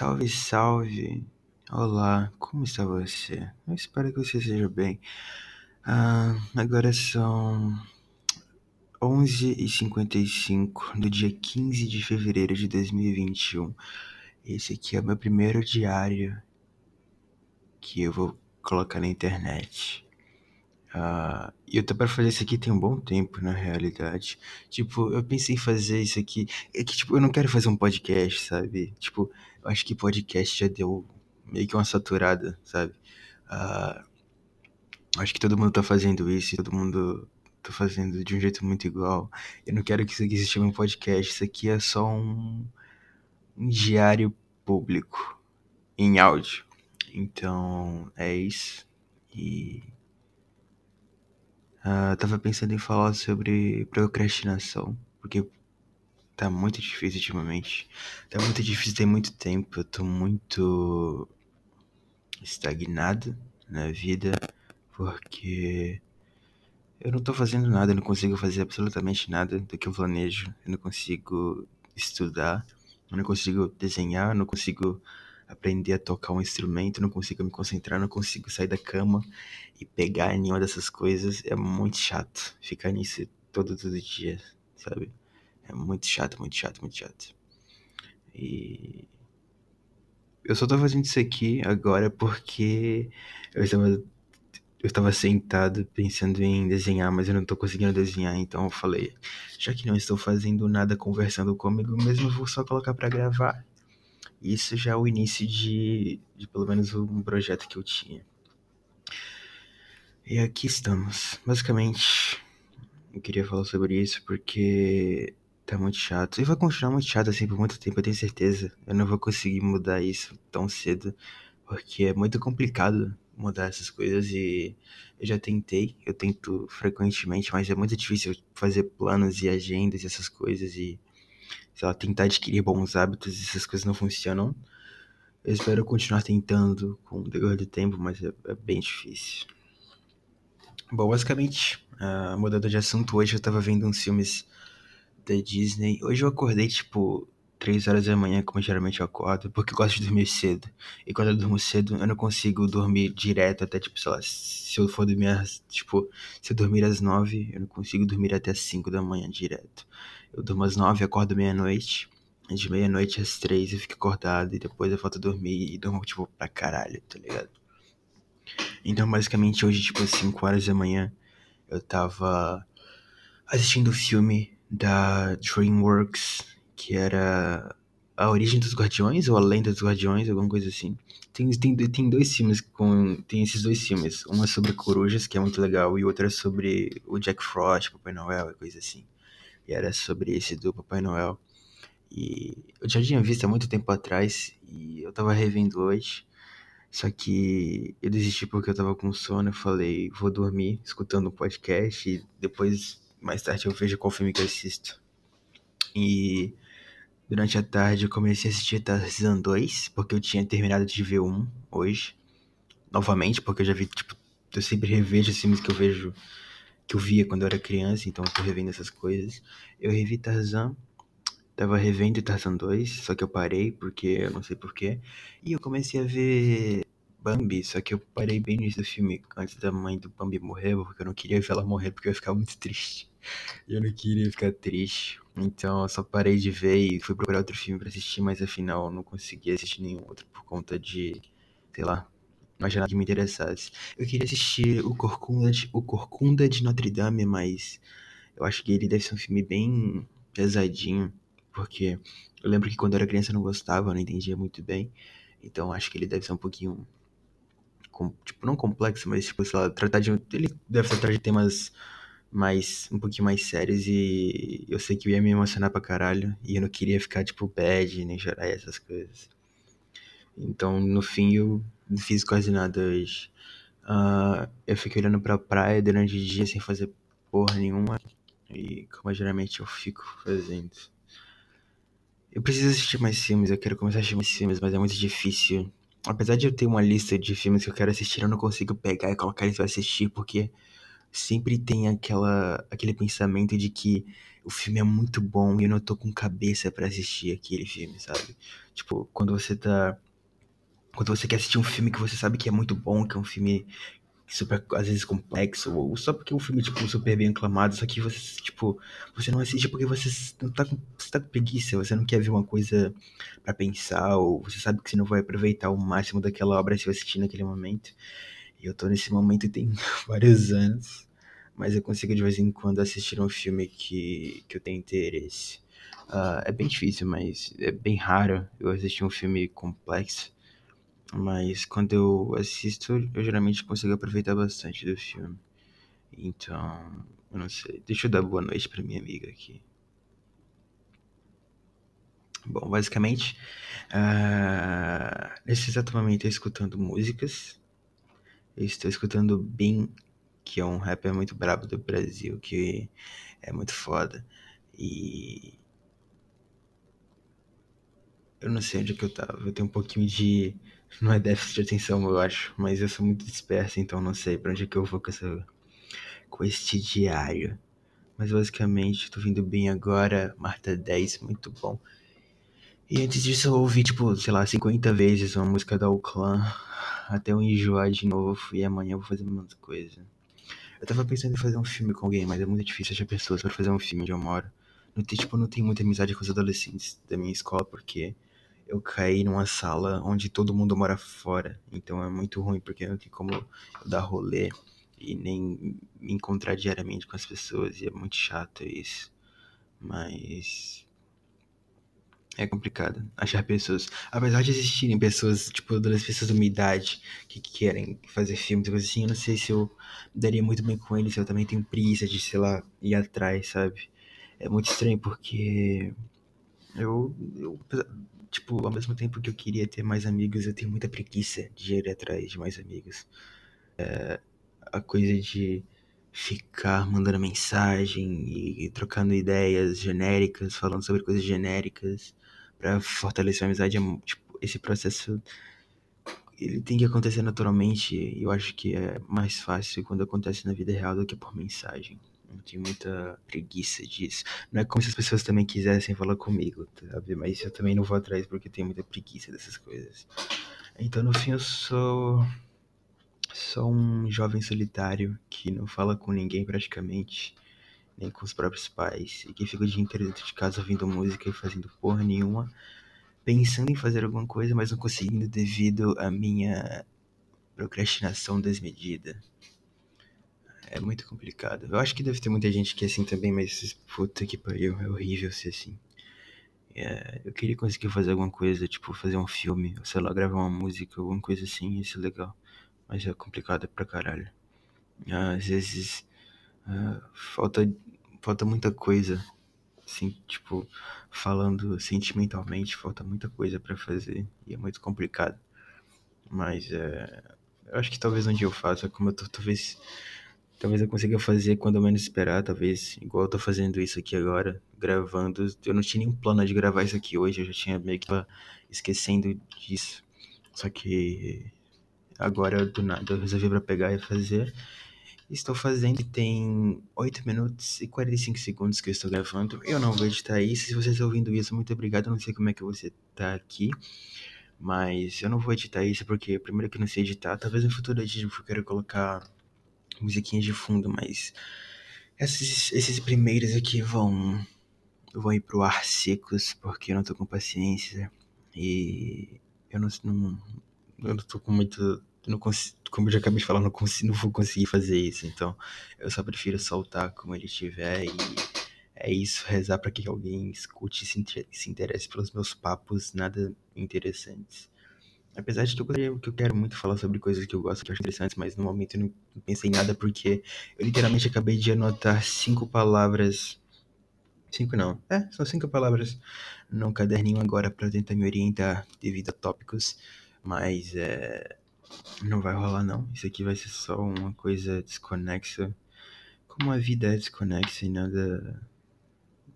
Salve, salve! Olá, como está você? Eu espero que você esteja bem. Ah, agora são 11h55 do dia 15 de fevereiro de 2021. Esse aqui é o meu primeiro diário que eu vou colocar na internet. Uh, eu tô pra fazer isso aqui tem um bom tempo, na realidade. Tipo, eu pensei em fazer isso aqui. É que, tipo, eu não quero fazer um podcast, sabe? Tipo, eu acho que podcast já deu meio que uma saturada, sabe? Uh, acho que todo mundo tá fazendo isso, todo mundo tá fazendo de um jeito muito igual. Eu não quero que isso aqui se chame um podcast. Isso aqui é só um, um diário público em áudio. Então, é isso. E Uh, tava pensando em falar sobre procrastinação, porque tá muito difícil ultimamente. Tá muito difícil, tem muito tempo. Eu tô muito estagnado na vida, porque eu não tô fazendo nada, eu não consigo fazer absolutamente nada do que eu planejo. Eu não consigo estudar, eu não consigo desenhar, eu não consigo aprender a tocar um instrumento, não consigo me concentrar, não consigo sair da cama e pegar nenhuma dessas coisas. É muito chato ficar nisso todos os dias, sabe? É muito chato, muito chato, muito chato. E eu só tô fazendo isso aqui agora porque eu estava eu estava sentado pensando em desenhar, mas eu não tô conseguindo desenhar, então eu falei, já que não estou fazendo nada conversando comigo mesmo, vou só colocar para gravar isso já é o início de, de pelo menos um projeto que eu tinha. E aqui estamos. Basicamente, eu queria falar sobre isso porque tá muito chato. E vai continuar muito chato assim por muito tempo, eu tenho certeza. Eu não vou conseguir mudar isso tão cedo, porque é muito complicado mudar essas coisas e eu já tentei, eu tento frequentemente, mas é muito difícil fazer planos e agendas e essas coisas e sei lá, tentar adquirir bons hábitos essas coisas não funcionam. Eu espero continuar tentando com o decorrer do tempo, mas é, é bem difícil. Bom, basicamente, uh, mudando de assunto, hoje eu tava vendo uns filmes da Disney. Hoje eu acordei, tipo, 3 horas da manhã, como geralmente eu acordo, porque eu gosto de dormir cedo. E quando eu durmo cedo, eu não consigo dormir direto até, tipo, sei lá, se eu for dormir, tipo, se eu dormir às 9, eu não consigo dormir até as 5 da manhã direto. Eu durmo às nove, acordo meia-noite. De meia-noite às três eu fico acordado e depois eu volto dormir e durmo, tipo, pra caralho, tá ligado? Então, basicamente, hoje, tipo, às 5 horas da manhã, eu tava assistindo o filme da DreamWorks, que era A Origem dos Guardiões ou A Lenda dos Guardiões, alguma coisa assim. Tem, tem, tem dois filmes com. Tem esses dois filmes. Um é sobre corujas, que é muito legal, e o outro é sobre o Jack Frost, Papai Noel e coisa assim e era sobre esse do Papai Noel. E eu já tinha visto há muito tempo atrás e eu tava revendo hoje. Só que eu desisti porque eu tava com sono. Eu falei, vou dormir escutando um podcast e depois, mais tarde, eu vejo qual filme que eu assisto. E durante a tarde eu comecei a assistir Tarzan 2, porque eu tinha terminado de ver um hoje. Novamente, porque eu já vi, tipo, eu sempre revejo os filmes que eu vejo que eu via quando eu era criança, então eu tô revendo essas coisas. Eu revi Tarzan, tava revendo Tarzan 2, só que eu parei porque eu não sei porquê. E eu comecei a ver Bambi, só que eu parei bem no início do filme, antes da mãe do Bambi morrer, porque eu não queria ver ela morrer, porque eu ia ficar muito triste. Eu não queria ficar triste. Então eu só parei de ver e fui procurar outro filme para assistir, mas afinal não consegui assistir nenhum outro por conta de, sei lá, achei nada que me interessasse. Eu queria assistir o Corcunda de, o Corcunda de Notre Dame, mas eu acho que ele deve ser um filme bem pesadinho, porque eu lembro que quando eu era criança eu não gostava, eu não entendia muito bem. Então acho que ele deve ser um pouquinho com, tipo, não complexo, mas tipo, sei lá, tratar de ele deve tratar de temas mais um pouquinho mais sérios e eu sei que eu ia me emocionar pra caralho e eu não queria ficar tipo bad, nem chorar essas coisas. Então, no fim, eu não fiz quase nada hoje. Uh, eu fiquei olhando pra praia durante o dia sem fazer porra nenhuma. E como geralmente eu fico fazendo. Eu preciso assistir mais filmes, eu quero começar a assistir mais filmes, mas é muito difícil. Apesar de eu ter uma lista de filmes que eu quero assistir, eu não consigo pegar e colocar eles pra assistir, porque sempre tem aquela, aquele pensamento de que o filme é muito bom e eu não tô com cabeça pra assistir aquele filme, sabe? Tipo, quando você tá. Quando você quer assistir um filme que você sabe que é muito bom, que é um filme super, às vezes, complexo, ou só porque o filme, tipo, super bem aclamado, só que você, tipo, você não assiste porque você não tá com, você tá com preguiça, você não quer ver uma coisa pra pensar, ou você sabe que você não vai aproveitar o máximo daquela obra se você assistir naquele momento. E eu tô nesse momento tem vários anos, mas eu consigo de vez em quando assistir um filme que, que eu tenho interesse. Uh, é bem difícil, mas é bem raro eu assistir um filme complexo. Mas quando eu assisto, eu geralmente consigo aproveitar bastante do filme. Então, eu não sei. Deixa eu dar boa noite pra minha amiga aqui. Bom, basicamente, uh, nesse exato momento eu escutando músicas. Eu estou escutando Bin, que é um rapper muito brabo do Brasil, que é muito foda. E. Eu não sei onde é que eu tava. Eu tenho um pouquinho de não é déficit de atenção, eu acho, mas eu sou muito disperso, então não sei pra onde é que eu vou com, essa, com este diário. Mas basicamente, tô vindo bem agora, Marta 10, muito bom. E antes disso eu ouvi, tipo, sei lá, 50 vezes uma música da Clan até eu enjoar de novo e amanhã eu vou fazer uma coisa. Eu tava pensando em fazer um filme com alguém, mas é muito difícil achar pessoas para fazer um filme onde eu moro. Não tem, tipo, não tenho muita amizade com os adolescentes da minha escola, porque eu caí numa sala onde todo mundo mora fora. Então é muito ruim, porque não tem como eu dar rolê e nem me encontrar diariamente com as pessoas. E é muito chato isso. Mas. É complicado achar pessoas. Apesar de existirem pessoas, tipo, das pessoas da minha idade que querem fazer filmes e coisas assim, eu não sei se eu daria muito bem com eles. Eu também tenho preguiça de, sei lá, ir atrás, sabe? É muito estranho porque eu, eu tipo, ao mesmo tempo que eu queria ter mais amigos, eu tenho muita preguiça de ir atrás de mais amigos. É, a coisa de ficar mandando mensagem e, e, trocando ideias genéricas, falando sobre coisas genéricas para fortalecer a amizade, é, tipo, esse processo ele tem que acontecer naturalmente eu acho que é mais fácil quando acontece na vida real do que por mensagem. Eu tenho muita preguiça disso. Não é como se as pessoas também quisessem falar comigo, sabe? Mas eu também não vou atrás porque tenho muita preguiça dessas coisas. Então, no fim, eu sou só um jovem solitário que não fala com ninguém praticamente, nem com os próprios pais, e que fica o dia inteiro dentro de casa ouvindo música e fazendo porra nenhuma, pensando em fazer alguma coisa, mas não conseguindo devido à minha procrastinação desmedida. É muito complicado. Eu acho que deve ter muita gente que é assim também, mas puta que pariu, é horrível ser assim. É, eu queria conseguir fazer alguma coisa, tipo, fazer um filme, sei lá, gravar uma música, alguma coisa assim, isso é legal. Mas é complicado pra caralho. Às vezes uh, falta, falta muita coisa, assim, tipo, falando sentimentalmente, falta muita coisa para fazer e é muito complicado. Mas é, eu acho que talvez um dia eu faça, como eu tô, talvez Talvez eu consiga fazer quando menos esperar, talvez, igual eu tô fazendo isso aqui agora, gravando. Eu não tinha nenhum plano de gravar isso aqui hoje, eu já tinha meio que esquecendo disso. Só que agora do nada eu resolvi pra pegar e fazer. Estou fazendo tem 8 minutos e 45 segundos que eu estou gravando. Eu não vou editar isso. Se vocês estão ouvindo isso, muito obrigado. Eu não sei como é que você tá aqui. Mas eu não vou editar isso porque, primeiro, que eu não sei editar. Talvez no futuro eu quero colocar musiquinhas de fundo, mas esses, esses primeiros aqui vão vão ir pro ar secos porque eu não tô com paciência e eu não, não eu não tô com muito não consigo, como eu já acabei de falar, não, consigo, não vou conseguir fazer isso, então eu só prefiro soltar como ele estiver e é isso, rezar para que alguém escute e se interesse pelos meus papos nada interessantes. Apesar de eu, que eu quero muito falar sobre coisas que eu gosto, que eu acho interessantes, mas no momento eu não pensei em nada porque eu literalmente acabei de anotar cinco palavras. Cinco não. É, são cinco palavras num caderninho agora para tentar me orientar devido a tópicos. Mas é. Não vai rolar não. Isso aqui vai ser só uma coisa desconexa. Como a vida é desconexa e nada.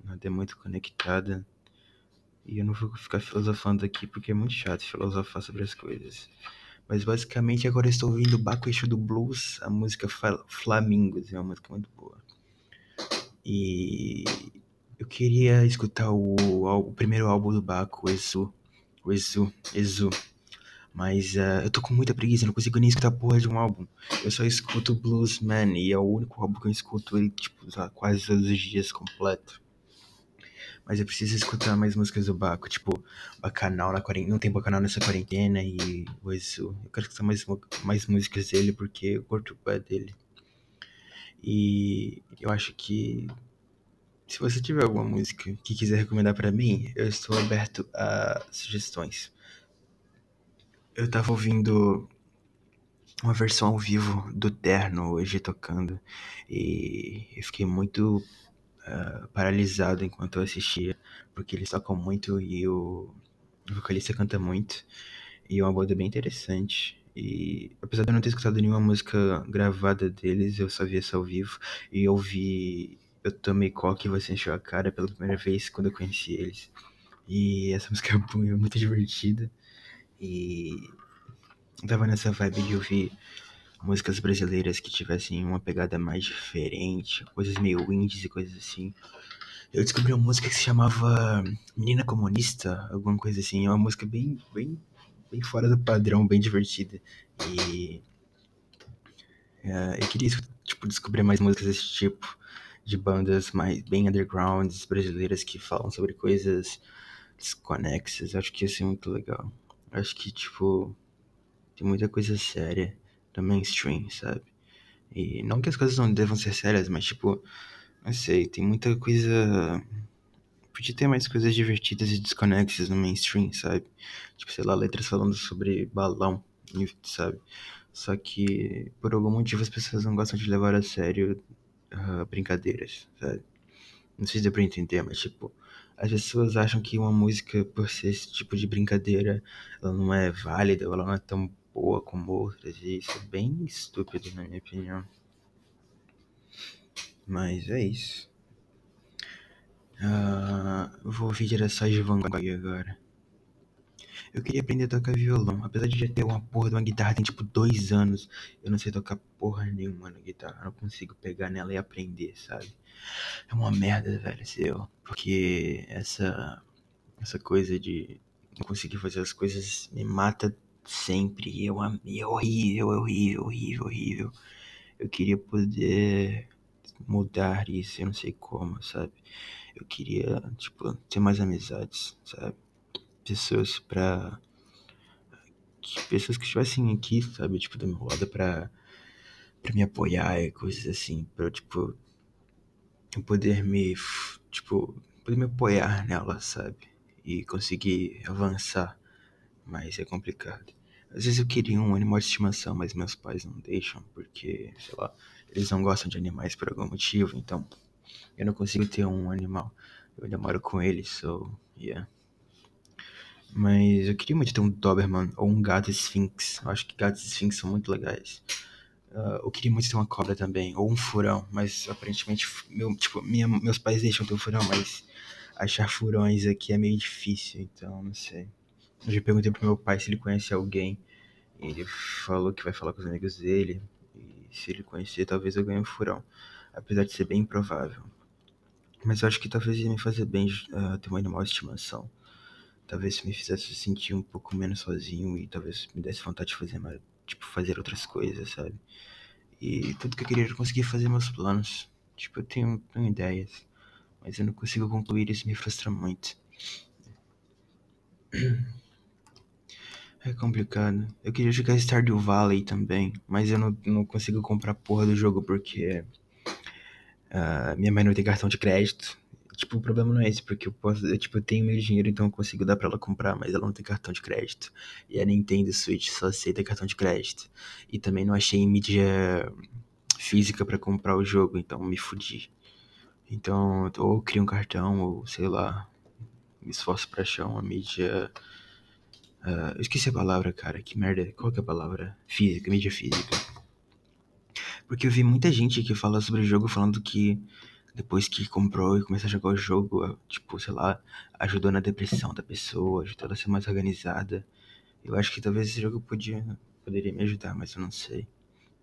Nada é muito conectada. E eu não vou ficar filosofando aqui porque é muito chato filosofar sobre as coisas. Mas basicamente agora eu estou ouvindo Baco Eixo do Blues, a música Flamingos, é uma música muito boa. E eu queria escutar o, o primeiro álbum do Baco, o Exu, o Exu, Exu. Mas uh, eu tô com muita preguiça, não consigo nem escutar porra de um álbum. Eu só escuto Bluesman e é o único álbum que eu escuto ele, tipo, quase todos os dias completo. Mas eu preciso escutar mais músicas do Baco, tipo, Bacanal na quarentena. Não tem Bacanal nessa quarentena e o Exu. Eu quero escutar mais, mais músicas dele porque eu curto o dele. E eu acho que se você tiver alguma música que quiser recomendar para mim, eu estou aberto a sugestões eu tava ouvindo uma versão ao vivo do Terno hoje tocando e eu fiquei muito uh, paralisado enquanto eu assistia, porque eles tocam muito e o vocalista canta muito e é uma banda bem interessante. E apesar de eu não ter escutado nenhuma música gravada deles, eu só vi essa ao vivo e eu vi Eu Tomei Coque e Você Encheu a Cara pela primeira vez quando eu conheci eles. E essa música é muito divertida. E tava nessa vibe de ouvir músicas brasileiras que tivessem uma pegada mais diferente, coisas meio indies e coisas assim. Eu descobri uma música que se chamava Menina Comunista, alguma coisa assim. É uma música bem, bem, bem fora do padrão, bem divertida. E uh, eu queria tipo, descobrir mais músicas desse tipo, de bandas mais bem undergrounds brasileiras que falam sobre coisas desconexas. Acho que ia ser muito legal. Acho que, tipo, tem muita coisa séria do mainstream, sabe? E não que as coisas não devam ser sérias, mas, tipo, não sei, tem muita coisa. Podia ter mais coisas divertidas e desconexas no mainstream, sabe? Tipo, sei lá, letras falando sobre balão, sabe? Só que, por algum motivo, as pessoas não gostam de levar a sério uh, brincadeiras, sabe? Não sei se deu pra entender, mas, tipo, as pessoas acham que uma música, por ser esse tipo de brincadeira, ela não é válida, ela não é tão boa como outras, e isso é bem estúpido, na minha opinião. Mas é isso. Uh, vou ouvir direções de Van Gogh agora. Eu queria aprender a tocar violão. Apesar de já ter uma porra de uma guitarra tem tipo dois anos, eu não sei tocar porra nenhuma na guitarra. Eu não consigo pegar nela e aprender, sabe? É uma merda, velho, seu. Porque essa, essa coisa de não conseguir fazer as coisas me mata sempre. Eu, é horrível, é horrível, horrível, horrível. Eu queria poder mudar isso, eu não sei como, sabe? Eu queria, tipo, ter mais amizades, sabe? Pessoas pra. Pessoas que estivessem aqui, sabe? Tipo, do meu lado pra, pra me apoiar e coisas assim. Pra, tipo, poder me. Tipo, poder me apoiar nela, sabe? E conseguir avançar mas é complicado. Às vezes eu queria um animal de estimação, mas meus pais não deixam, porque, sei lá, eles não gostam de animais por algum motivo, então eu não consigo ter um animal. Eu ainda moro com eles, so, yeah. Mas eu queria muito ter um Doberman ou um gato Sphinx. Eu acho que gatos Sphinx são muito legais. Uh, eu queria muito ter uma cobra também, ou um furão, mas aparentemente, meu, tipo, minha, meus pais deixam ter um furão, mas achar furões aqui é meio difícil, então não sei. Eu já perguntei pro meu pai se ele conhece alguém. Ele falou que vai falar com os amigos dele. E se ele conhecer, talvez eu ganhe um furão. Apesar de ser bem improvável. Mas eu acho que talvez ia me fazer bem uh, ter um animal de estimação. Talvez me fizesse sentir um pouco menos sozinho e talvez me desse vontade de fazer mais, tipo, fazer outras coisas, sabe? E tudo que eu queria era conseguir fazer meus planos. Tipo, eu tenho, tenho ideias, mas eu não consigo concluir isso me frustra muito. É complicado. Eu queria jogar Stardew Valley também, mas eu não, não consigo comprar porra do jogo porque uh, minha mãe não tem cartão de crédito. Tipo, o problema não é esse, porque eu posso, eu, tipo, eu tenho meu dinheiro, então eu consigo dar pra ela comprar, mas ela não tem cartão de crédito. E a Nintendo Switch só aceita cartão de crédito. E também não achei mídia física para comprar o jogo, então me fudi. Então, ou eu crio um cartão, ou sei lá, me esforço pra achar uma mídia Uh, eu esqueci a palavra, cara. Que merda. Qual que é a palavra? Física, mídia física. Porque eu vi muita gente que fala sobre o jogo falando que depois que comprou e começou a jogar o jogo, tipo, sei lá, ajudou na depressão da pessoa, ajudou ela a ser mais organizada. Eu acho que talvez esse jogo podia poderia me ajudar, mas eu não sei.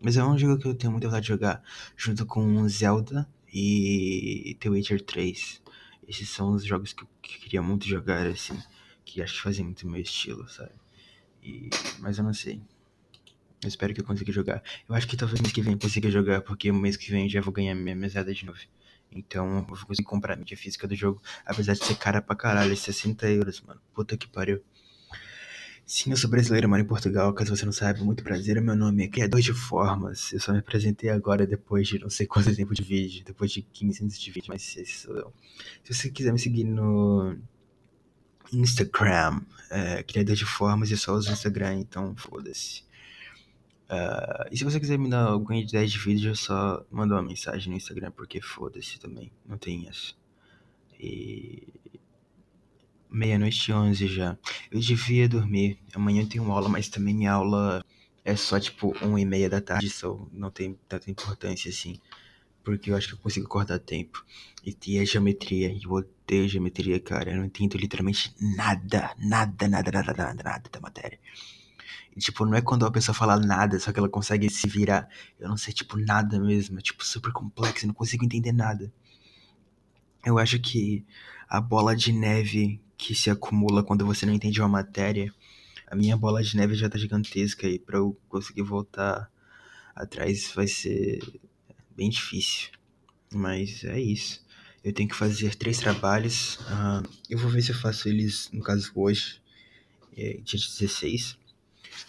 Mas é um jogo que eu tenho muita vontade de jogar, junto com Zelda e The Witcher 3. Esses são os jogos que eu queria muito jogar, assim, que acho que fazem muito meu estilo, sabe? E... Mas eu não sei. Eu espero que eu consiga jogar. Eu acho que talvez mês que vem eu consiga jogar, porque mês que vem eu já vou ganhar minha mesada de novo. Então eu vou conseguir comprar a mídia física do jogo, apesar de ser cara pra caralho, 60 euros, mano. Puta que pariu. Sim, eu sou brasileiro, moro em Portugal, caso você não saiba, muito prazer, meu nome é Criador de Formas. Eu só me apresentei agora depois de não sei quanto tempo de vídeo, depois de 15 minutos de vídeo, mas esse sou eu. Se você quiser me seguir no Instagram, é, Criador de Formas, eu só uso o Instagram, então foda-se. Uh, e se você quiser me dar alguma ideia de vídeo, só manda uma mensagem no Instagram, porque foda-se também, não tem isso. E Meia-noite e onze já. Eu devia dormir. Amanhã eu tenho aula, mas também minha aula é só tipo uma e meia da tarde, só não tem tanta importância assim. Porque eu acho que eu consigo acordar a tempo. E tem a geometria. Eu odeio geometria, cara. Eu não entendo literalmente nada. Nada, nada, nada, nada, nada da matéria. E, tipo, não é quando a pessoa fala nada, só que ela consegue se virar. Eu não sei, tipo, nada mesmo. É, tipo, super complexo. Eu não consigo entender nada. Eu acho que a bola de neve que se acumula quando você não entende uma matéria, a minha bola de neve já tá gigantesca e para eu conseguir voltar atrás vai ser bem difícil. Mas é isso. Eu tenho que fazer três trabalhos. Uh, eu vou ver se eu faço eles, no caso, hoje, é, dia 16.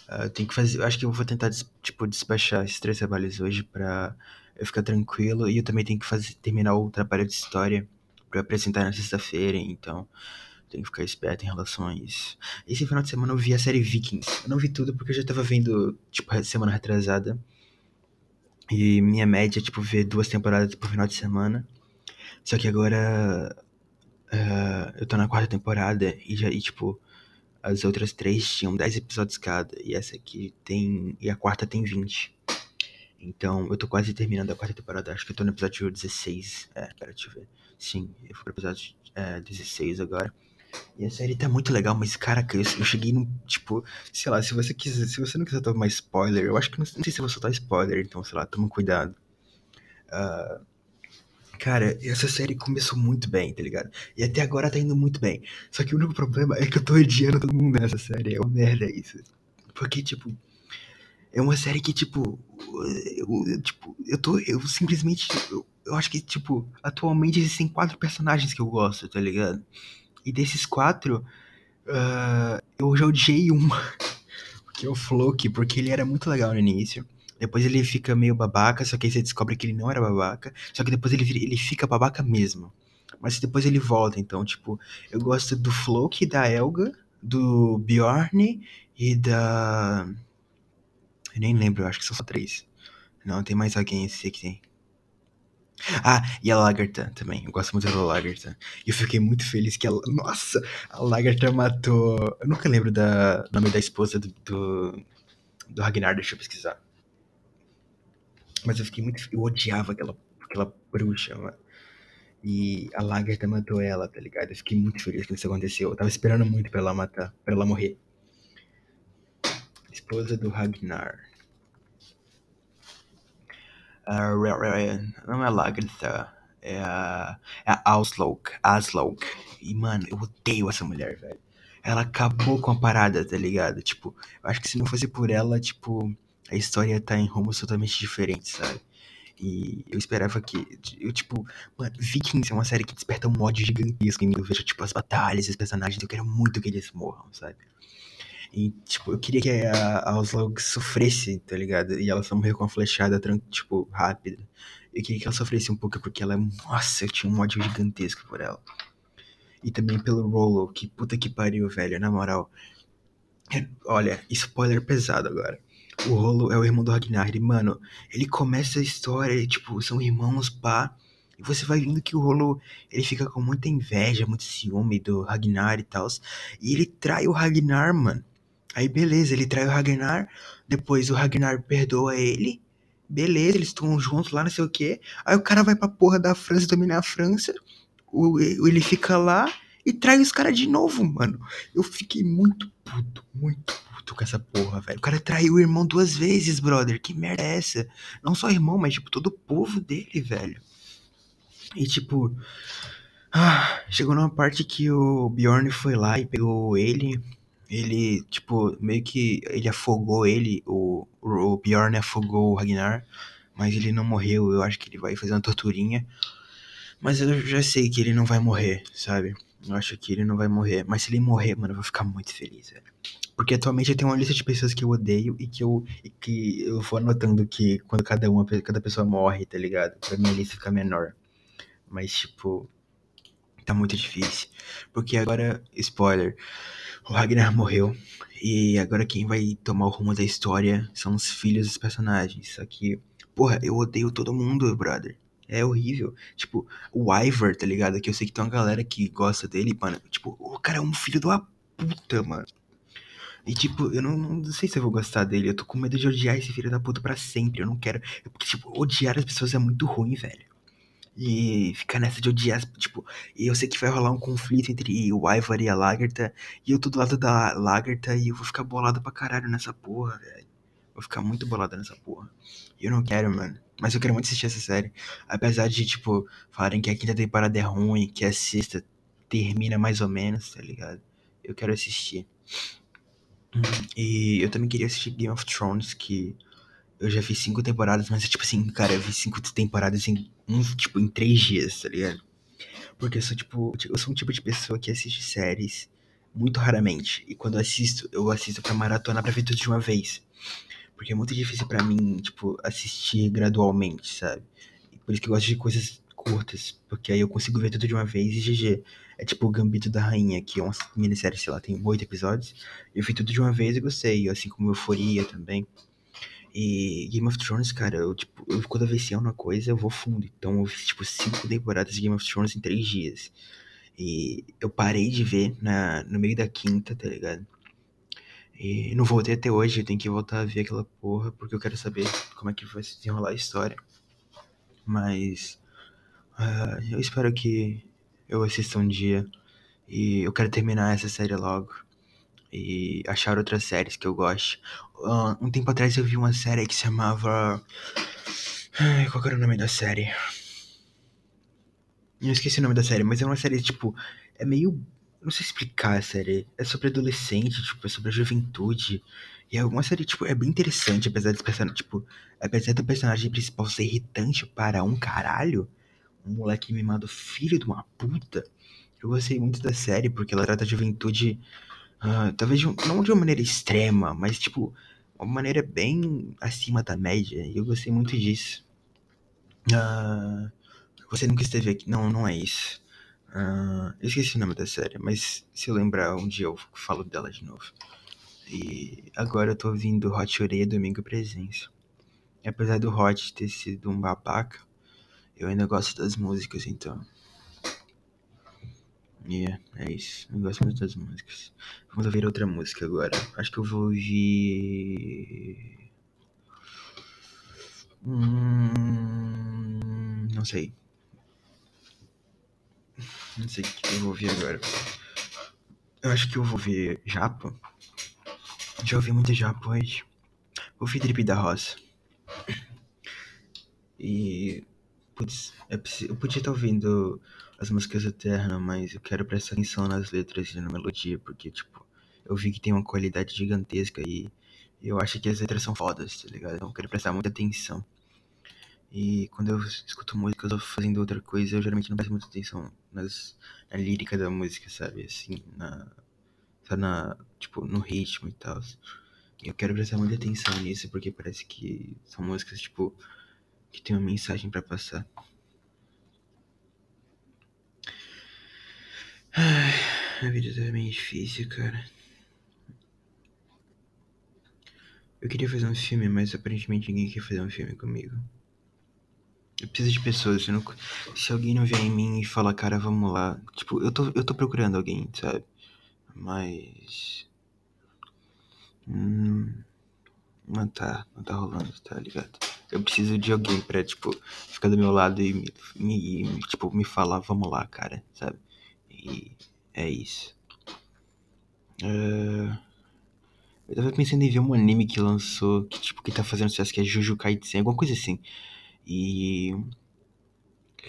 Uh, eu tenho que fazer. Acho que eu vou tentar, tipo, despachar esses três trabalhos hoje pra eu ficar tranquilo. E eu também tenho que fazer, terminar o trabalho de história para apresentar na sexta-feira. Então, tem que ficar esperto em relação a isso. Esse final de semana eu vi a série Vikings. Eu não vi tudo porque eu já tava vendo, tipo, semana retrasada. E minha média é, tipo, ver duas temporadas por final de semana. Só que agora. Uh, eu tô na quarta temporada e já, e, tipo, as outras três tinham 10 episódios cada. E essa aqui tem. E a quarta tem 20. Então, eu tô quase terminando a quarta temporada. Acho que eu tô no episódio 16. É, pera, deixa eu ver. Sim, eu fui pro episódio é, 16 agora. E a série tá muito legal, mas, cara, eu, eu cheguei no. Tipo, sei lá, se você quiser. Se você não quiser tomar spoiler, eu acho que não, não sei se eu vou soltar spoiler, então, sei lá, toma cuidado. Uh, cara, essa série começou muito bem, tá ligado? E até agora tá indo muito bem. Só que o único problema é que eu tô odiando todo mundo nessa série. É uma merda isso. Porque, tipo. É uma série que, tipo. Eu, eu tipo, eu tô. Eu simplesmente. Eu, eu acho que, tipo, atualmente existem quatro personagens que eu gosto, tá ligado? E desses quatro, uh, eu já odiei um, que é o Floki, porque ele era muito legal no início. Depois ele fica meio babaca, só que aí você descobre que ele não era babaca. Só que depois ele, ele fica babaca mesmo. Mas depois ele volta, então, tipo, eu gosto do Floki, da Elga, do Bjorn e da. Eu nem lembro, eu acho que são só três. Não, tem mais alguém esse que tem. Ah, e a Lagertha também. Eu gosto muito da Lagertha. E eu fiquei muito feliz que ela. Nossa! A Lagertha matou. Eu nunca lembro da nome da esposa do, do, do Ragnar, deixa eu pesquisar. Mas eu fiquei muito. Eu odiava aquela, aquela bruxa, mano. E a Lagertha matou ela, tá ligado? Eu fiquei muito feliz que isso aconteceu. Eu tava esperando muito pra ela matar, pra ela morrer. Esposa do Ragnar. Uh, não é Lagertha, é a, é a Aslaug. E, mano, eu odeio essa mulher, velho. Ela acabou com a parada, tá ligado? Tipo, eu acho que se não fosse por ela, tipo, a história tá em rumos totalmente diferentes, sabe? E eu esperava que. Eu, tipo, mano, Vikings é uma série que desperta um ódio gigantesco em mim. Eu vejo, tipo, as batalhas, os personagens, eu quero muito que eles morram, sabe? E, tipo, eu queria que a, a sofresse, tá ligado? E ela só morreu com a flechada, tipo, rápida. Eu queria que ela sofresse um pouco, porque ela é. Nossa, eu tinha um ódio gigantesco por ela. E também pelo Rolo, que puta que pariu, velho, na moral. Olha, spoiler pesado agora. O Rolo é o irmão do Ragnar. E, mano, ele começa a história, tipo, são irmãos, pá. E você vai vendo que o Rolo, ele fica com muita inveja, muito ciúme do Ragnar e tal. E ele trai o Ragnar, mano. Aí beleza, ele trai o Ragnar, depois o Ragnar perdoa ele, beleza, eles estão juntos lá, não sei o que. Aí o cara vai pra porra da França dominar a França, o, ele fica lá, e trai os caras de novo, mano. Eu fiquei muito puto, muito puto com essa porra, velho. O cara traiu o irmão duas vezes, brother. Que merda é essa? Não só o irmão, mas, tipo, todo o povo dele, velho. E, tipo. Ah, chegou numa parte que o Bjorn foi lá e pegou ele. Ele, tipo, meio que. Ele afogou ele. O, o Bjorn afogou o Ragnar. Mas ele não morreu. Eu acho que ele vai fazer uma torturinha. Mas eu já sei que ele não vai morrer, sabe? Eu acho que ele não vai morrer. Mas se ele morrer, mano, eu vou ficar muito feliz, velho. Porque atualmente eu tenho uma lista de pessoas que eu odeio e que eu, e que eu vou anotando que quando cada uma, cada pessoa morre, tá ligado? Pra minha lista ficar menor. Mas, tipo, tá muito difícil. Porque agora, spoiler, o Ragnar morreu. E agora quem vai tomar o rumo da história são os filhos dos personagens. Só que, porra, eu odeio todo mundo, brother. É horrível. Tipo, o Ivor, tá ligado? Que eu sei que tem uma galera que gosta dele, mano. Tipo, o cara é um filho de uma puta, mano. E tipo, eu não, não sei se eu vou gostar dele. Eu tô com medo de odiar esse filho da puta pra sempre. Eu não quero. Porque, tipo, odiar as pessoas é muito ruim, velho. E ficar nessa de odiar, tipo, eu sei que vai rolar um conflito entre o Ivar e a Lagertha, e eu tô do lado da Lagertha e eu vou ficar bolado pra caralho nessa porra, velho. Vou ficar muito bolado nessa porra. Eu não quero, mano. Mas eu quero muito assistir essa série. Apesar de, tipo, falarem que a quinta temporada é ruim, que a sexta termina mais ou menos, tá ligado? Eu quero assistir. E eu também queria assistir Game of Thrones, que eu já vi cinco temporadas, mas é tipo assim, cara, eu vi cinco temporadas em um, tipo, em três dias, tá ligado? Porque eu sou tipo, eu sou um tipo de pessoa que assiste séries muito raramente. E quando eu assisto, eu assisto pra maratona pra ver tudo de uma vez. Porque é muito difícil pra mim, tipo, assistir gradualmente, sabe? E por isso que eu gosto de coisas curtas, porque aí eu consigo ver tudo de uma vez e GG. É tipo o Gambito da Rainha, que é uma minissérie, sei lá, tem oito episódios. Eu vi tudo de uma vez e gostei, assim como Euforia também. E Game of Thrones, cara, eu, tipo, eu, quando eu venci uma coisa, eu vou fundo. Então eu fiz, tipo, cinco temporadas de Game of Thrones em três dias. E eu parei de ver na, no meio da quinta, tá ligado? E não voltei até hoje, eu tenho que voltar a ver aquela porra, porque eu quero saber como é que vai se desenrolar a história. Mas uh, eu espero que eu assista um dia. E eu quero terminar essa série logo e achar outras séries que eu gosto. Uh, um tempo atrás eu vi uma série que se chamava. Ai, qual era o nome da série? Eu esqueci o nome da série, mas é uma série, tipo. É meio. Não sei explicar a série. É sobre adolescente, tipo, é sobre a juventude. E é uma série, tipo, é bem interessante, apesar desse personagem, tipo, apesar do personagem principal ser irritante para um caralho, um moleque mimado filho de uma puta. Eu gostei muito da série porque ela trata a juventude Uh, talvez de um, não de uma maneira extrema, mas tipo, uma maneira bem acima da média. E eu gostei muito disso. Uh, você nunca esteve aqui. Não, não é isso. Uh, eu esqueci o nome da série, mas se eu lembrar um dia eu falo dela de novo. E agora eu tô ouvindo Hot Oreia Domingo Presença. E apesar do Hot ter sido um babaca, eu ainda gosto das músicas, então. Yeah, é isso. Eu gosto muito das músicas. Vamos ouvir outra música agora. Acho que eu vou ouvir. Hum, não sei. Não sei o que eu vou ouvir agora. Eu acho que eu vou ver Japa. Já ouvi muito Japa hoje. Ouvi Drip da Roça. E. Putz, é eu podia estar ouvindo as músicas eternas, mas eu quero prestar atenção nas letras e na melodia, porque, tipo, eu vi que tem uma qualidade gigantesca e eu acho que as letras são fodas, tá ligado? Então eu quero prestar muita atenção. E quando eu escuto música, eu tô fazendo outra coisa, eu geralmente não presto muita atenção nas, na lírica da música, sabe? Assim, na. Só na. Tipo, no ritmo e tal. Eu quero prestar muita atenção nisso, porque parece que são músicas, tipo, que tem uma mensagem para passar. Ai, a vida tá bem difícil, cara. Eu queria fazer um filme, mas aparentemente ninguém quer fazer um filme comigo. Eu preciso de pessoas. Não... Se alguém não vier em mim e falar, cara, vamos lá. Tipo, eu tô, eu tô procurando alguém, sabe? Mas. Hum... Não tá, não tá rolando, tá ligado? Eu preciso de alguém pra, tipo, ficar do meu lado e me, me, tipo, me falar, vamos lá, cara, sabe? E É isso. Uh, eu tava pensando em ver um anime que lançou, que tipo, que tá fazendo sucesso, que é Juju Kaisen, alguma coisa assim. E.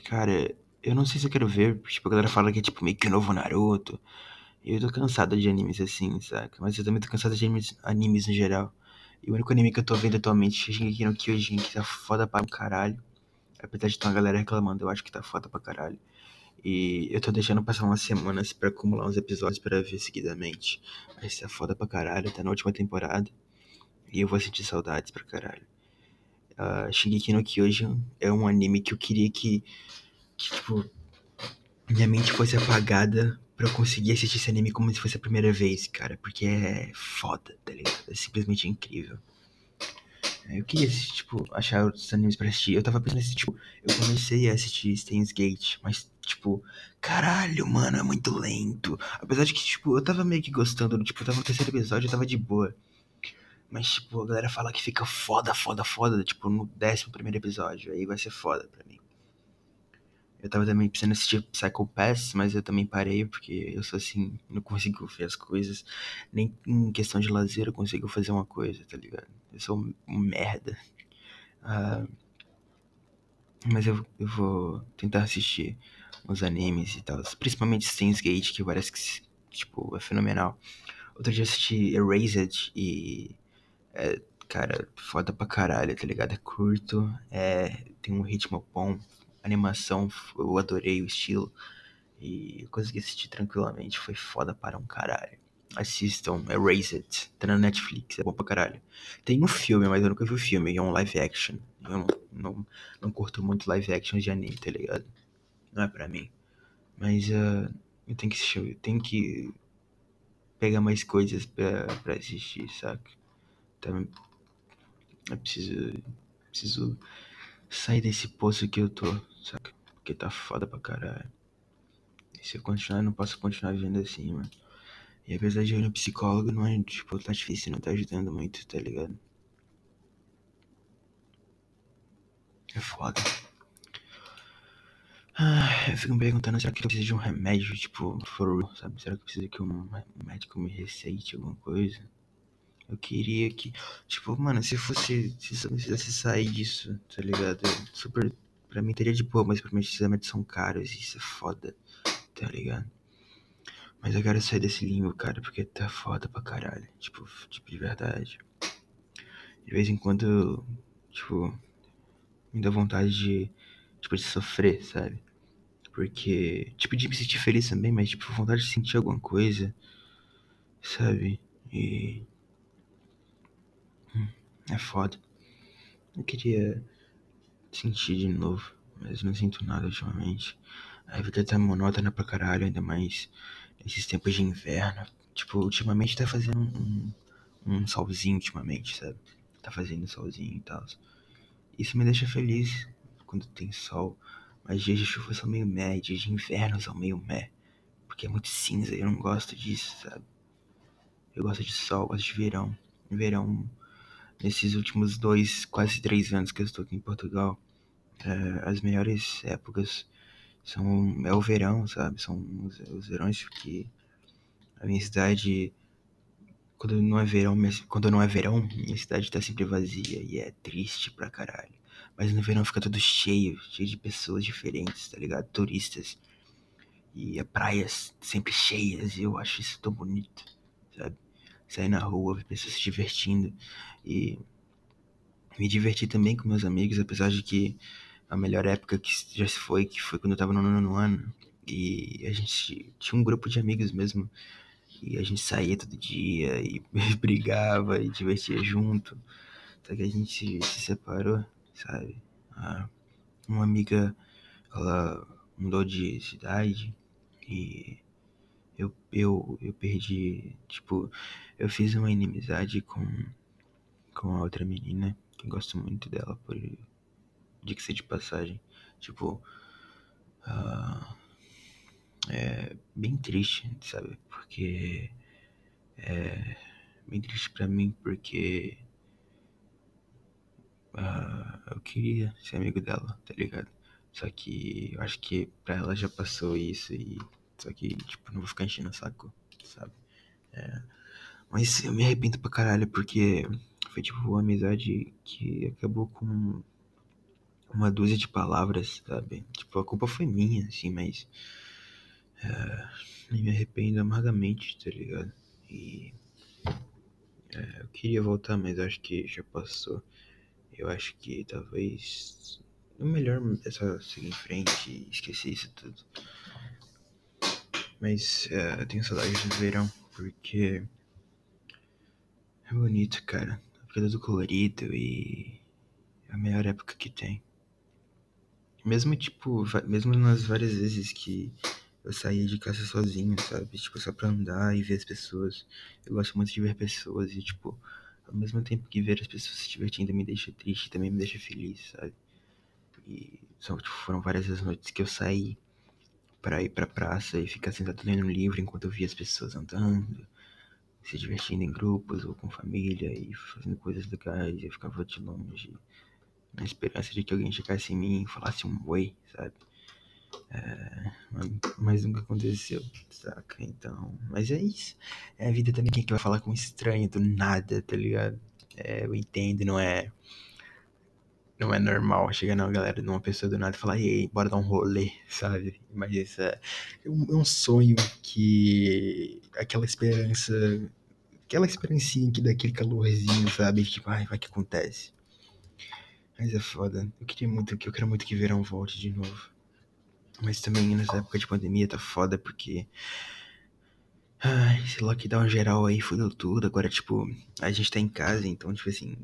Cara, eu não sei se eu quero ver, tipo, a galera fala que é tipo meio que o novo Naruto. Eu tô cansado de animes assim, saca? Mas eu também tô cansado de animes, animes no geral. E o único anime que eu tô vendo atualmente é Shingeki no Kyojin, que tá foda pra caralho. Apesar de ter uma galera reclamando, eu acho que tá foda pra caralho. E eu tô deixando passar umas semanas pra acumular uns episódios pra ver seguidamente. Mas tá foda pra caralho, tá na última temporada. E eu vou sentir saudades pra caralho. Uh, Shingeki no Kyojin é um anime que eu queria que, que tipo, minha mente fosse apagada pra eu conseguir assistir esse anime como se fosse a primeira vez, cara. Porque é foda, tá ligado? É simplesmente incrível. É, eu queria, tipo, achar outros animes pra assistir. Eu tava pensando assim, tipo, eu comecei a assistir Steins Gate, mas, tipo, caralho, mano, é muito lento. Apesar de que, tipo, eu tava meio que gostando, tipo, eu tava no terceiro episódio, eu tava de boa. Mas, tipo, a galera fala que fica foda, foda, foda, tipo, no décimo primeiro episódio. Aí vai ser foda pra mim. Eu tava também precisando assistir Psycho Pass, mas eu também parei, porque eu sou assim, não consigo ver as coisas. Nem em questão de lazer eu consigo fazer uma coisa, tá ligado? Eu sou um merda. Uh, mas eu, eu vou tentar assistir uns animes e tal. Principalmente Steins Gate, que parece que, tipo, é fenomenal. Outro dia assisti Erased e. É, cara, foda pra caralho, tá ligado? É curto, é, tem um ritmo bom, animação, eu adorei o estilo. E eu consegui assistir tranquilamente, foi foda para um caralho. Assistam Erased, tá na Netflix, é bom pra caralho. Tem um filme, mas eu nunca vi o filme, é um live action. Eu não, não, não curto muito live action de anime, tá ligado? Não é pra mim. Mas uh, eu tenho que assistir, eu tenho que pegar mais coisas pra, pra assistir, saca? Então, eu preciso, preciso sair desse poço que eu tô, saca? Porque tá foda pra caralho. E se eu continuar, eu não posso continuar vivendo assim, mano. E apesar de eu ir no psicólogo, não é, tipo, tá difícil, não tá ajudando muito, tá ligado? É foda. Ah, eu fico me perguntando, será que eu preciso de um remédio, tipo, for sabe? Será que eu preciso que um médico me receite alguma coisa? Eu queria que, tipo, mano, se fosse, se eu não precisasse sair disso, tá ligado? Eu super, pra mim teria de boa, mas pra mim esses remédios são caros e isso é foda, tá ligado? Mas eu quero sair desse limbo, cara, porque tá foda pra caralho, tipo, tipo, de verdade. De vez em quando, tipo, me dá vontade de, tipo, de sofrer, sabe? Porque, tipo, de me sentir feliz também, mas, tipo, vontade de sentir alguma coisa, sabe? E é foda. Eu queria sentir de novo, mas não sinto nada ultimamente. A vida tá monótona pra caralho, ainda mais nesses tempos de inverno. Tipo, ultimamente tá fazendo um, um solzinho ultimamente, sabe? Tá fazendo solzinho e tal. Isso me deixa feliz quando tem sol. Mas dias de chuva são meio meh, dias de inverno são meio meh. Porque é muito cinza e eu não gosto disso, sabe? Eu gosto de sol, gosto de verão. Verão nesses últimos dois, quase três anos que eu estou aqui em Portugal, é, as melhores épocas são é o verão, sabe? São os, os verões que a minha cidade quando não é verão, quando não é verão, minha cidade tá sempre vazia e é triste pra caralho. Mas no verão fica tudo cheio, cheio de pessoas diferentes, tá ligado? Turistas. E as praias sempre cheias, e eu acho isso tão bonito? Sair na rua, ver pessoas se divertindo. E me divertir também com meus amigos, apesar de que a melhor época que já se foi, que foi quando eu tava no nono ano. E a gente tinha um grupo de amigos mesmo. E a gente saía todo dia e brigava e divertia junto. Até que a gente se separou, sabe? Ah, uma amiga, ela mudou de cidade e eu, eu, eu perdi, tipo, eu fiz uma inimizade com com a outra menina, que gosto muito dela, por ser de passagem. Tipo, uh, é bem triste, sabe? Porque é bem triste pra mim, porque uh, eu queria ser amigo dela, tá ligado? Só que eu acho que pra ela já passou isso e Só que, tipo, não vou ficar enchendo o saco, sabe? É. Mas eu me arrependo pra caralho, porque foi tipo uma amizade que acabou com uma dúzia de palavras, sabe? Tipo, a culpa foi minha, assim, mas. É, me arrependo amargamente, tá ligado? E. É, eu queria voltar, mas acho que já passou. Eu acho que talvez. O melhor é só seguir em frente e esquecer isso tudo. Mas é, eu tenho saudades do verão, porque. É bonito, cara. Fica tudo colorido e. É a melhor época que tem. Mesmo, tipo, mesmo nas várias vezes que eu saía de casa sozinho, sabe? Tipo, só pra andar e ver as pessoas. Eu gosto muito de ver pessoas e, tipo, ao mesmo tempo que ver as pessoas se divertindo me deixa triste, também me deixa feliz, sabe? E só, tipo, foram várias as noites que eu saí pra ir pra praça e ficar sentado lendo um livro enquanto eu via as pessoas andando, se divertindo em grupos ou com família e fazendo coisas legais. Eu ficava de longe na esperança de que alguém chegasse em mim e falasse um oi, sabe? É, mas nunca aconteceu, saca? Então, mas é isso. É a vida também, quem é que vai falar com um estranho do nada, tá ligado? É, eu entendo, não é. Não é normal chegar na galera de uma pessoa do nada e falar, ei, bora dar um rolê, sabe? Mas isso é, é um, é um sonho que. aquela esperança. Aquela esperancinha que dá aquele calorzinho, sabe? Tipo, ai, vai que acontece. Mas é foda. Eu queria muito que eu quero muito que verão volte de novo. Mas também nessa época de pandemia tá foda porque. Ai, esse lockdown geral aí fudeu tudo. Agora, tipo, a gente tá em casa, então, tipo assim.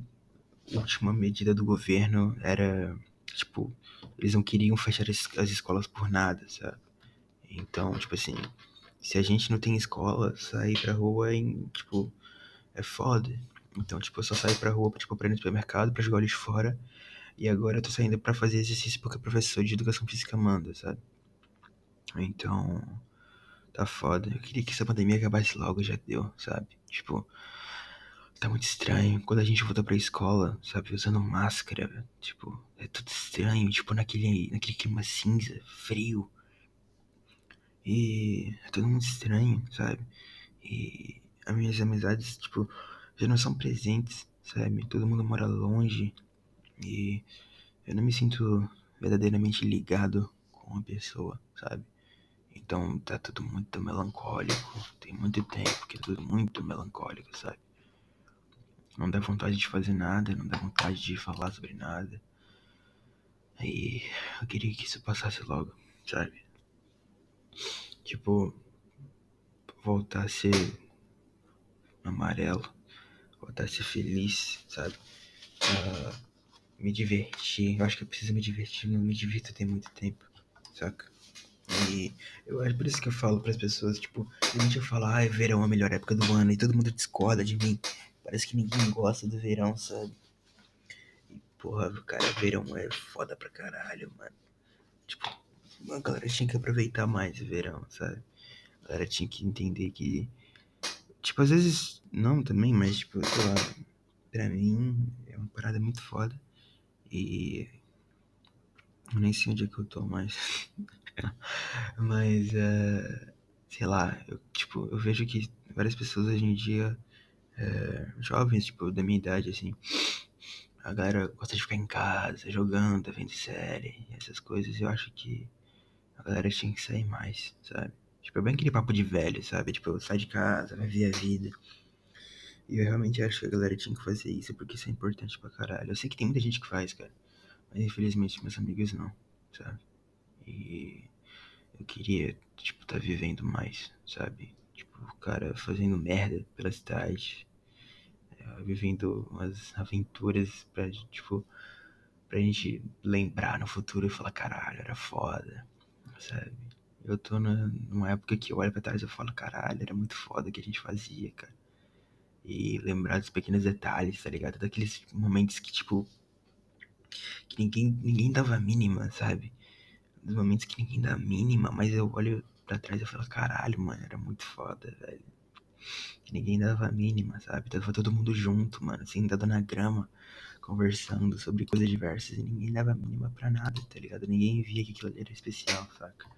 Última medida do governo era. Tipo, eles não queriam fechar as escolas por nada, sabe? Então, tipo assim. Se a gente não tem escola, sair pra rua é, tipo, é foda. Então, tipo, eu só saio pra rua, tipo, pra ir no supermercado, pra jogar o lixo fora. E agora eu tô saindo pra fazer exercício porque o professor de educação física manda, sabe? Então, tá foda. Eu queria que essa pandemia acabasse logo, já deu, sabe? Tipo, tá muito estranho. Quando a gente volta pra escola, sabe, usando máscara, tipo, é tudo estranho, tipo, naquele, naquele clima cinza, frio. E é tudo muito estranho, sabe? E as minhas amizades, tipo, já não são presentes, sabe? Todo mundo mora longe. E eu não me sinto verdadeiramente ligado com uma pessoa, sabe? Então tá tudo muito melancólico. Tem muito tempo que é tudo muito melancólico, sabe? Não dá vontade de fazer nada, não dá vontade de falar sobre nada. E eu queria que isso passasse logo, sabe? Tipo, voltar a ser amarelo, voltar a ser feliz, sabe? Uh, me divertir. Eu acho que eu preciso me divertir, não me divirto tem muito tempo, saca? E eu acho por isso que eu falo para as pessoas, tipo, a gente fala, ai, verão é a melhor época do ano, e todo mundo discorda de mim. Parece que ninguém gosta do verão, sabe? E, porra, cara, verão é foda pra caralho, mano. Tipo, a galera tinha que aproveitar mais o verão, sabe? A galera tinha que entender que. Tipo, às vezes não também, mas, tipo, sei lá, pra mim é uma parada muito foda. E eu nem sei onde é que eu tô mais. Mas, uh, sei lá, eu, tipo, eu vejo que várias pessoas hoje em dia, uh, jovens, tipo, da minha idade, assim, a galera gosta de ficar em casa, jogando, vendo série, essas coisas. Eu acho que a galera tinha que sair mais, sabe? Tipo, é bem aquele papo de velho, sabe? Tipo, sai de casa, vai ver a vida. E eu realmente acho que a galera tinha que fazer isso, porque isso é importante pra caralho. Eu sei que tem muita gente que faz, cara. Mas infelizmente meus amigos não, sabe? E eu queria, tipo, tá vivendo mais, sabe? Tipo, o cara fazendo merda pela cidade, é, vivendo umas aventuras pra, tipo, pra gente lembrar no futuro e falar, caralho, era foda, sabe? Eu tô na, numa época que eu olho pra trás e falo, caralho, era muito foda o que a gente fazia, cara e lembrar dos pequenos detalhes, tá ligado? Daqueles momentos que, tipo, que ninguém, ninguém dava a mínima, sabe? Dos momentos que ninguém dá a mínima, mas eu olho pra trás e falo, caralho, mano, era muito foda, velho. Ninguém dava a mínima, sabe? Tava todo mundo junto, mano, sentado na grama, conversando sobre coisas diversas e ninguém dava a mínima pra nada, tá ligado? Ninguém via que aquilo era especial, saca?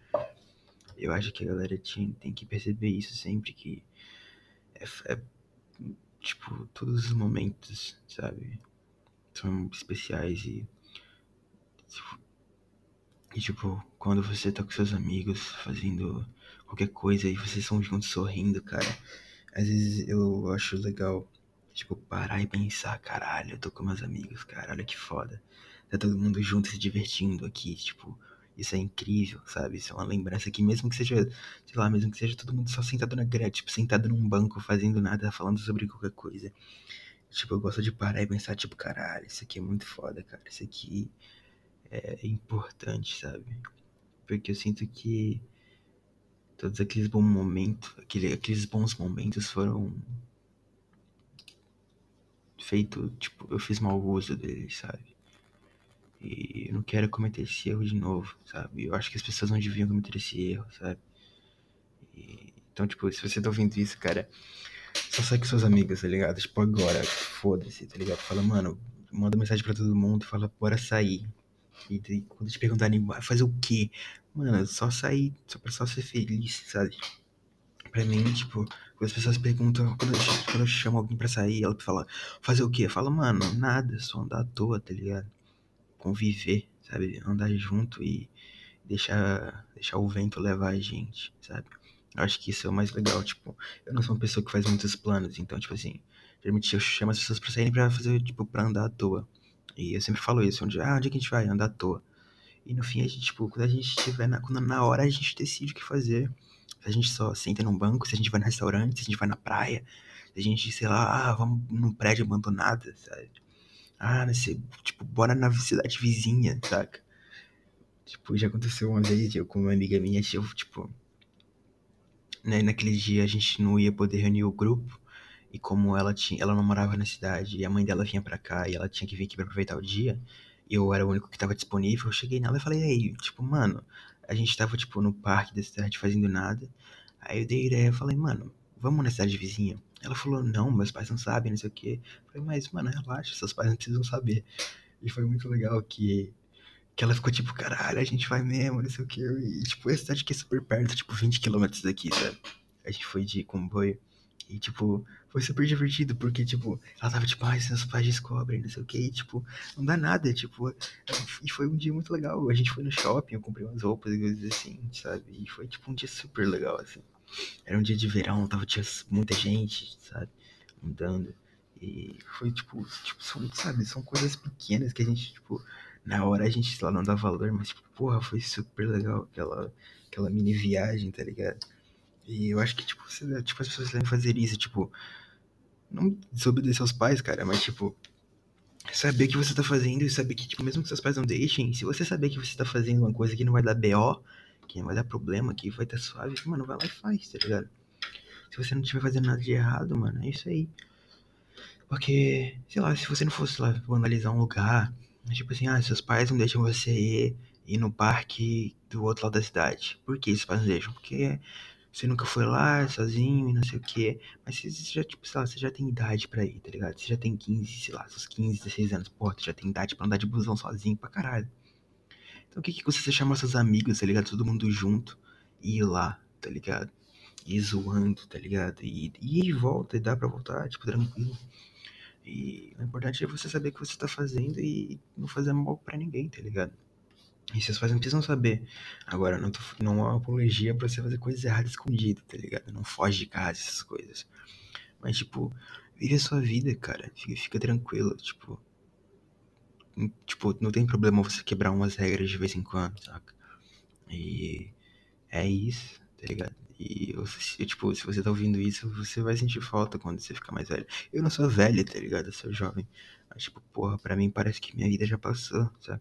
Eu acho que a galera tinha, tem que perceber isso sempre que é, é tipo, todos os momentos, sabe? São especiais e tipo, e tipo, quando você tá com seus amigos fazendo qualquer coisa e vocês estão juntos sorrindo, cara, às vezes eu acho legal, tipo, parar e pensar, caralho, eu tô com meus amigos, cara, olha que foda. Tá todo mundo junto se divertindo aqui, tipo, isso é incrível, sabe? Isso é uma lembrança que mesmo que seja, sei lá, mesmo que seja todo mundo só sentado na grade, tipo, sentado num banco fazendo nada, falando sobre qualquer coisa. Tipo, eu gosto de parar e pensar, tipo, caralho, isso aqui é muito foda, cara. Isso aqui é importante, sabe? Porque eu sinto que todos aqueles bons momentos, aquele, aqueles bons momentos foram feito, tipo, eu fiz mau uso deles, sabe? E eu não quero cometer esse erro de novo, sabe? Eu acho que as pessoas não deviam cometer esse erro, sabe? E, então, tipo, se você tá ouvindo isso, cara, só sai com seus amigos, tá ligado? Tipo, agora, foda-se, tá ligado? Fala, mano, manda mensagem pra todo mundo, fala, bora sair. E daí, quando te perguntarem, vai fazer o quê? Mano, só sair, só pra só ser feliz, sabe? Pra mim, tipo, quando as pessoas perguntam, quando eu, quando eu chamo alguém pra sair, ela fala, fazer o quê? Fala, mano, nada, só andar à toa, tá ligado? Conviver, sabe? Andar junto e deixar, deixar o vento levar a gente, sabe? Eu acho que isso é o mais legal, tipo, eu não sou uma pessoa que faz muitos planos, então, tipo assim, geralmente eu chamo as pessoas pra saírem pra fazer, tipo, pra andar à toa. E eu sempre falo isso, onde, ah, onde é que a gente vai? Andar à toa. E no fim, a gente, tipo, quando a gente estiver na, na hora, a gente decide o que fazer. Se a gente só senta num banco, se a gente vai no restaurante, se a gente vai na praia, se a gente, sei lá, ah, vamos num prédio abandonado, sabe? Ah, nesse, tipo, bora na cidade vizinha, saca? Tipo, já aconteceu uma vez, eu com uma amiga minha, eu, tipo, né, naquele dia a gente não ia poder reunir o grupo, e como ela tinha, ela não morava na cidade, e a mãe dela vinha pra cá, e ela tinha que vir aqui pra aproveitar o dia, eu era o único que tava disponível, eu cheguei nela e falei, aí, tipo, mano, a gente tava, tipo, no parque da cidade fazendo nada, aí eu dei ideia, falei, mano, vamos na cidade vizinha? Ela falou, não, meus pais não sabem, não sei o quê. Eu falei, mas, mano, relaxa, seus pais não precisam saber. E foi muito legal que que ela ficou tipo, caralho, a gente vai mesmo, não sei o que. E, tipo, a cidade aqui é super perto, tipo, 20 km daqui, sabe? A gente foi de comboio. E, tipo, foi super divertido, porque, tipo, ela tava tipo, ai, seus pais descobrem, não sei o que. E, tipo, não dá nada, tipo. E foi um dia muito legal. A gente foi no shopping, eu comprei umas roupas e coisas assim, sabe? E foi, tipo, um dia super legal, assim. Era um dia de verão, tava, tinha muita gente, sabe? Andando. E foi, tipo, tipo são, sabe? São coisas pequenas que a gente, tipo na hora a gente, sei lá, não dá valor, mas, tipo, porra, foi super legal aquela, aquela mini viagem, tá ligado? E eu acho que, tipo, você, tipo as pessoas devem fazer isso, tipo, não desobedecer aos pais, cara, mas, tipo, saber o que você tá fazendo e saber que, tipo, mesmo que seus pais não deixem, se você saber que você tá fazendo uma coisa que não vai dar BO, que não vai dar problema, que vai estar tá suave, mano, vai lá e faz, tá ligado? Se você não estiver fazendo nada de errado, mano, é isso aí. Porque, sei lá, se você não fosse lá analisar um lugar, Tipo assim, ah, seus pais não deixam você ir, ir no parque do outro lado da cidade. Por que seus pais não deixam? Porque você nunca foi lá sozinho e não sei o que. Mas você já, tipo, sei lá, você já tem idade pra ir, tá ligado? Você já tem 15, sei lá, seus 15, 16 anos. Pô, você já tem idade pra andar de busão sozinho pra caralho. Então o que que você chamar seus amigos, tá ligado? Todo mundo junto e ir lá, tá ligado? E zoando, tá ligado? E, e, volta, e dá pra voltar, tipo, tranquilo. E o importante é você saber o que você tá fazendo e não fazer mal para ninguém, tá ligado? E seus pais não precisam saber. Agora, não, tô, não é uma apologia pra você fazer coisas erradas escondido, tá ligado? Não foge de casa, essas coisas. Mas, tipo, vive a sua vida, cara. Fica, fica tranquilo, tipo. Tipo, não tem problema você quebrar umas regras de vez em quando, saca? E é isso, tá ligado? E, você, tipo, se você tá ouvindo isso, você vai sentir falta quando você ficar mais velho. Eu não sou velho, tá ligado? Eu sou jovem. Mas, tipo, porra, pra mim parece que minha vida já passou, sabe?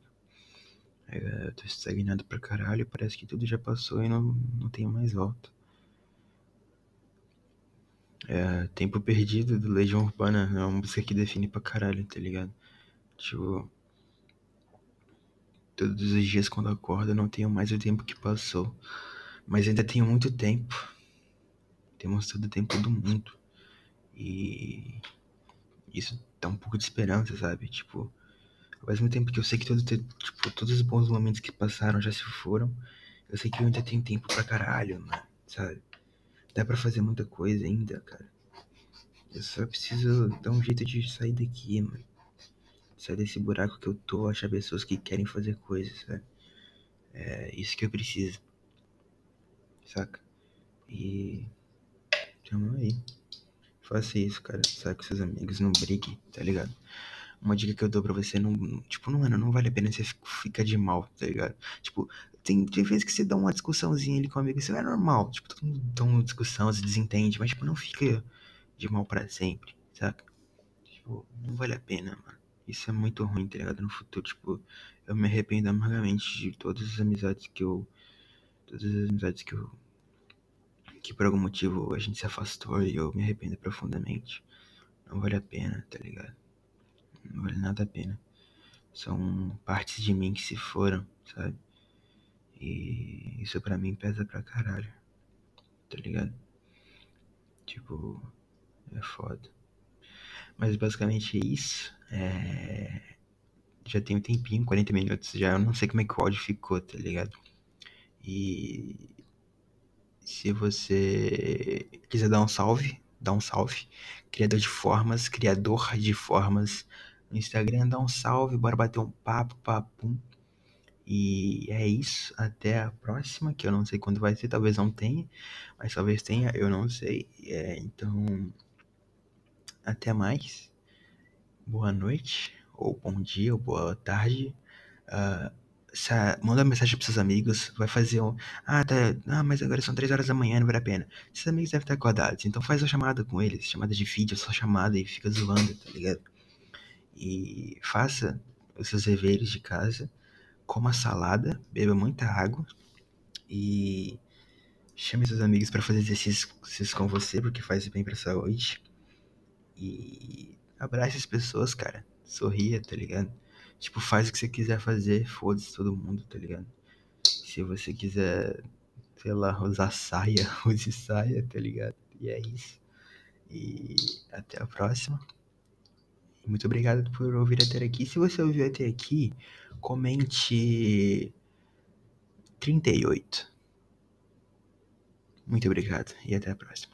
É, tô estagnado pra caralho, parece que tudo já passou e não, não tenho mais volta. É, Tempo Perdido do Legião Urbana é uma música que define pra caralho, tá ligado? Tipo, todos os dias quando acordo não tenho mais o tempo que passou. Mas ainda tenho muito tempo. Temos todo o tempo do mundo. E isso dá um pouco de esperança, sabe? Tipo, ao mesmo tempo que eu sei que todo, tipo, todos os bons momentos que passaram já se foram, Eu sei que eu ainda tenho tempo pra caralho, mano, sabe? Dá pra fazer muita coisa ainda, cara. Eu só preciso dar um jeito de sair daqui, mano. Sair desse buraco que eu tô, achar pessoas que querem fazer coisas, sabe? É isso que eu preciso. Saca? E. Tamo aí. Faça isso, cara. Sai com seus amigos, não brigue, tá ligado? Uma dica que eu dou pra você, não, tipo, não, não vale a pena você ficar de mal, tá ligado? Tipo, tem, tem vezes que você dá uma discussãozinha ali com um amigo, isso é normal. Tipo, todo mundo dá uma discussão, se desentende, mas, tipo, não fica de mal pra sempre, saca? Tipo, não vale a pena, mano. Isso é muito ruim, tá ligado? No futuro, tipo, eu me arrependo amargamente de todas as amizades que eu. Todas as amizades que eu. Que por algum motivo a gente se afastou e eu me arrependo profundamente. Não vale a pena, tá ligado? Não vale nada a pena. São partes de mim que se foram, sabe? E isso pra mim pesa pra caralho. Tá ligado? Tipo, é foda. Mas basicamente é isso. É... Já tem um tempinho, 40 minutos já. Eu não sei como é que o áudio ficou, tá ligado? E se você quiser dar um salve, dá um salve. Criador de formas, criador de formas no Instagram, dá um salve, bora bater um papo, papum. E é isso, até a próxima, que eu não sei quando vai ser, talvez não tenha, mas talvez tenha, eu não sei. É, então, até mais. Boa noite, ou bom dia, ou boa tarde. Uh, manda uma mensagem para seus amigos, vai fazer um. Ah, tá. Ah, mas agora são 3 horas da manhã, não vale a pena. Seus amigos devem estar acordados, então faz uma chamada com eles, chamada de vídeo, só chamada e fica zoando, tá ligado? E faça os seus deveres de casa, coma salada, beba muita água e chame seus amigos para fazer exercícios com você, porque faz bem pra saúde. E abrace as pessoas, cara. Sorria, tá ligado? Tipo, faz o que você quiser fazer, foda-se todo mundo, tá ligado? Se você quiser, sei lá, usar saia, use saia, tá ligado? E é isso. E até a próxima. Muito obrigado por ouvir até aqui. Se você ouviu até aqui, comente 38. Muito obrigado e até a próxima.